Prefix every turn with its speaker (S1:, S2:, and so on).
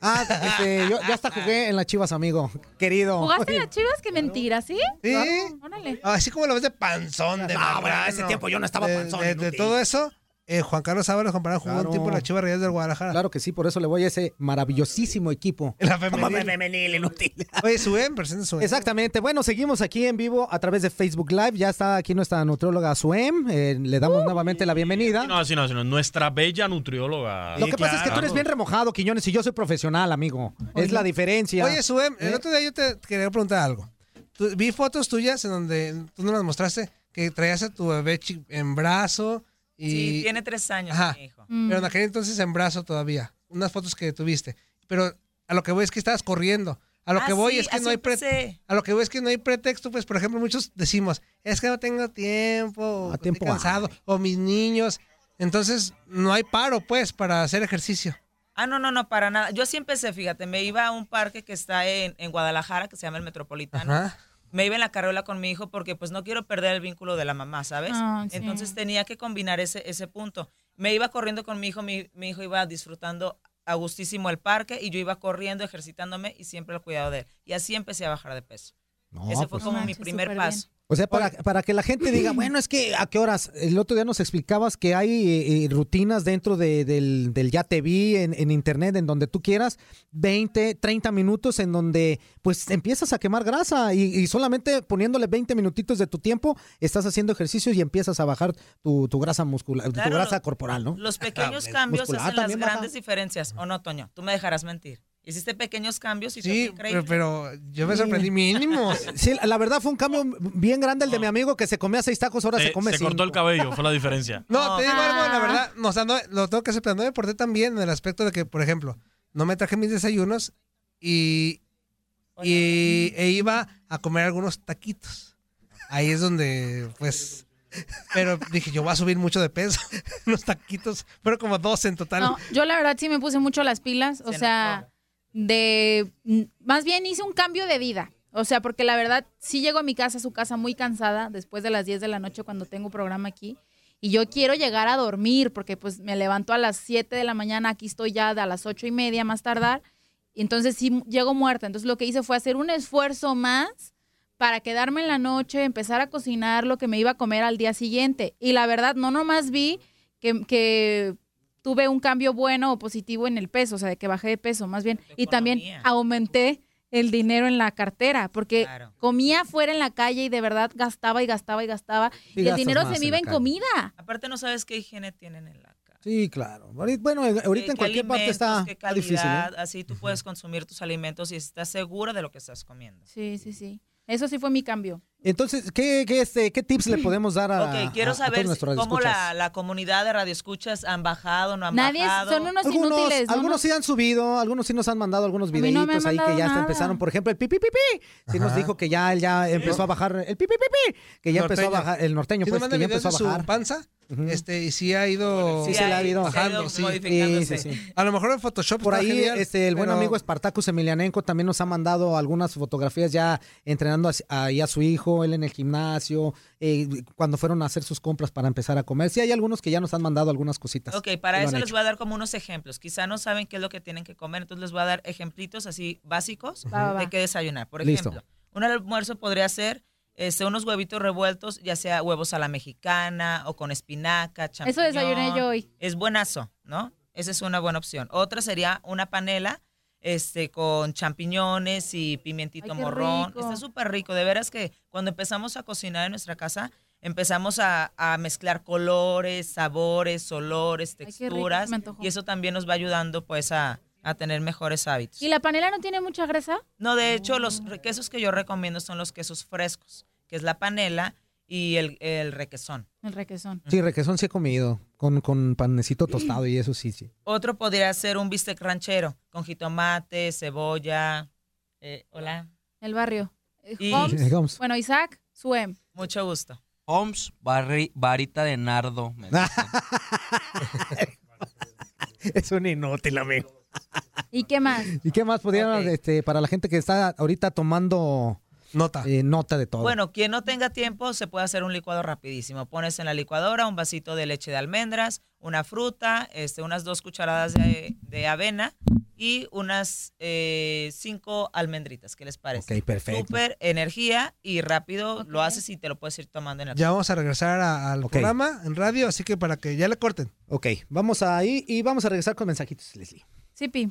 S1: Ah, este, yo ya hasta jugué en las chivas, amigo. Querido.
S2: ¿Jugaste en las chivas? Qué mentira, ¿sí?
S1: Sí.
S2: Órale.
S1: Así como lo ves de panzón, de
S3: No, pero ese tiempo yo no estaba
S1: De-
S3: panzón,
S1: De, todo eso, eh, Juan Carlos Ábalos comparado jugó un
S4: Claro.
S1: tiempo en las chivas Reyes del Guadalajara.
S4: Claro que sí, por eso le voy a ese maravillosísimo equipo.
S1: En la
S3: Como
S1: femenil.
S3: femenil, inútil.
S1: Oye, Suen, presenta Suen.
S4: Exactamente. Bueno, seguimos aquí en vivo a través de Facebook Live. Ya está aquí nuestra nutrióloga Suem. Eh, le damos nuevamente la bienvenida.
S5: No, sí, no, sí, no. Nuestra bella nutrióloga.
S4: Lo que pasa es que tú eres bien remojado, Quiñones, y yo soy profesional, amigo. Es la diferencia.
S1: Oye, Suen, el
S4: ¿Eh?
S1: otro día yo te quería preguntar algo. Tú- vi fotos tuyas en donde tú nos las mostraste que traías a tu bebé en brazo y...
S6: Sí, tiene tres años
S1: Ajá.
S6: mi hijo.
S1: Pero en aquel entonces en brazo todavía. Unas fotos que tuviste. Pero a lo que voy es que estabas corriendo. A lo
S6: Ah,
S1: que voy
S6: sí,
S1: es que no hay pre- a lo que voy es que no hay pretexto, pues por ejemplo, muchos decimos, es que no tengo tiempo, o estoy
S4: tiempo
S1: cansado, o mis niños. Entonces, no hay paro pues para hacer ejercicio.
S6: Ah, no, no, no, para nada. Yo sí empecé, fíjate, me iba a un parque que está en, en Guadalajara, que se llama el Metropolitano.
S1: Ajá.
S6: Me iba en la carriola con mi hijo porque pues no quiero perder el vínculo de la mamá, ¿sabes?
S2: Ah, sí.
S6: Entonces tenía que combinar ese, ese punto. Me iba corriendo con mi hijo, mi, mi hijo iba disfrutando a gustísimo el parque y yo iba corriendo, ejercitándome y siempre el cuidado de él. Y así empecé a bajar de peso.
S4: No,
S6: Ese fue
S4: pues-
S6: como
S2: No
S6: mi primer
S2: bien.
S4: O sea, para, para que la gente diga, bueno, es que a qué horas. El otro día nos explicabas que hay eh, eh, rutinas dentro de- del, del Ya Te Vi en, en internet, en donde tú quieras, 20, 30 minutos, en donde pues empiezas a quemar grasa y, y solamente poniéndole 20 minutitos de tu tiempo, estás haciendo ejercicios y empiezas a bajar tu, tu grasa muscular, tu grasa
S6: lo-
S4: corporal, ¿no?
S6: Los pequeños
S4: Ah,
S6: cambios
S4: muscular
S6: hacen las
S4: también baja.
S6: grandes diferencias. ¿O no, Toño? Tú me dejarás mentir. Hiciste pequeños cambios y fue
S1: Sí,
S6: increíble.
S1: pero, pero yo me sorprendí mínimo.
S4: Sí, la verdad fue un cambio bien grande el de mi amigo que se comía seis tacos, ahora se,
S5: Se,
S4: come
S5: se
S4: cinco.
S5: cortó el cabello, fue la diferencia.
S1: No, te digo algo, la verdad, no, o sea, no, lo tengo que aceptar, no me porté tan bien en el aspecto de que, por ejemplo, no me traje mis desayunos y, y e iba a comer algunos taquitos. Ahí es donde, pues, pero dije, yo voy a subir mucho de peso. Unos taquitos, pero como dos en total.
S2: No, yo la verdad sí me puse mucho las pilas, o
S6: Se
S2: sea, de mm, más bien hice un cambio de vida. O sea, porque la verdad sí llego a mi casa, a su casa muy cansada después de las 10 de la noche cuando tengo programa aquí y yo quiero llegar a dormir porque pues me levanto a las 7 de la mañana, aquí estoy ya a las ocho y media más tardar entonces sí llego muerta. Entonces lo que hice fue hacer un esfuerzo más para quedarme en la noche, empezar a cocinar lo que me iba a comer al día siguiente. Y la verdad, no nomás vi que, que tuve un cambio bueno o positivo en el peso, o sea, de que bajé de peso, más bien. Y también aumenté el dinero en la cartera, porque
S6: Claro.
S2: comía afuera en la calle y de verdad gastaba y gastaba y gastaba. Y el dinero se me
S4: en
S2: iba en
S4: calle.
S2: comida.
S6: Aparte no sabes qué higiene tienen en la casa.
S4: Sí, claro. Bueno, ahorita en cualquier parte está,
S6: qué
S4: difícil. ¿eh?
S6: calidad, Así tú puedes consumir tus alimentos y estás segura de lo que estás comiendo.
S2: Sí, sí, sí. Eso sí fue mi cambio.
S4: Entonces, ¿qué, qué, este, ¿qué tips le podemos dar a,
S6: Ok, quiero
S4: a- a todos
S6: saber cómo la, la comunidad de radioescuchas han bajado, no han
S2: Nadie,
S6: bajado.
S2: son unos
S4: Algunos,
S2: inútiles.
S4: algunos
S2: unos-
S4: sí han subido, algunos sí nos han mandado algunos
S2: no
S4: videitos ahí que ya hasta empezaron. Por ejemplo, el pipi pipi, sí nos dijo que ya él ya empezó a bajar el pipi pipi, que ya empezó a bajar el norteño,
S1: Sí,
S4: pues que ya empezó a
S1: su
S4: bajar.
S1: Este, y sí ha ido...
S4: Sí, se le ha ido
S1: bajando, sí.
S6: modificándose.
S4: Sí, sí, sí.
S1: A lo mejor en Photoshop
S4: Por
S1: está
S4: ahí,
S1: genial,
S4: este, el buen amigo Espartacus Emilianenko también nos ha mandado algunas fotografías ya entrenando a- ahí a su hijo, él en el gimnasio, eh, cuando fueron a hacer sus compras para empezar a comer. Sí, hay algunos que ya nos han mandado algunas cositas.
S6: Ok, para eso les
S4: hecho.
S6: voy a dar como unos ejemplos. Quizá no saben qué es lo que tienen que comer, entonces les voy a dar ejemplitos así básicos de qué desayunar. Por
S4: Listo.
S6: ejemplo, un almuerzo podría ser este, unos huevitos revueltos, ya sea huevos a la mexicana o con espinaca,
S2: Eso
S6: champiñón.
S2: desayuné yo hoy.
S6: Es buenazo, ¿no? Esa es una buena opción. Otra sería una panela este, con champiñones y pimientito
S2: Ay,
S6: morrón.
S2: rico.
S6: Está súper rico. De veras que cuando empezamos a cocinar en nuestra casa, empezamos a, a mezclar colores, sabores, olores, texturas. y eso también nos va ayudando pues a, a tener mejores hábitos.
S2: ¿Y la panela no tiene mucha grasa?
S6: No, de hecho, los quesos que yo recomiendo son los quesos frescos, que es la panela y el, el requesón.
S2: El requesón.
S4: Sí, requesón sí he comido, con, con panecito tostado y eso sí, sí.
S6: Otro podría ser un bistec ranchero con jitomate, cebolla. eh, hola,
S2: El barrio. Eh,
S6: Y-.
S2: Bueno, Isaac, Suem.
S6: mucho gusto.
S3: Holmes, barri- varita de nardo. me dicen.
S4: Es un inútil, amigo.
S2: ¿Y qué más?
S4: ¿Y qué más podrían, este, para la gente que está ahorita tomando
S1: Nota.
S4: eh, nota de todo?
S6: Bueno, quien no tenga tiempo se puede hacer un licuado rapidísimo. Pones en la licuadora un vasito de leche de almendras, una fruta, este, unas dos cucharadas de, de avena y unas eh, cinco almendritas. ¿Qué les parece?
S4: Ok, perfecto.
S6: Súper energía y rápido lo haces y te lo puedes ir tomando en el
S1: Ya vamos a regresar a- al programa en radio, así que para que ya le corten.
S4: Ok, vamos ahí y vamos a regresar con mensajitos, Leslie.
S2: Sí, Pi.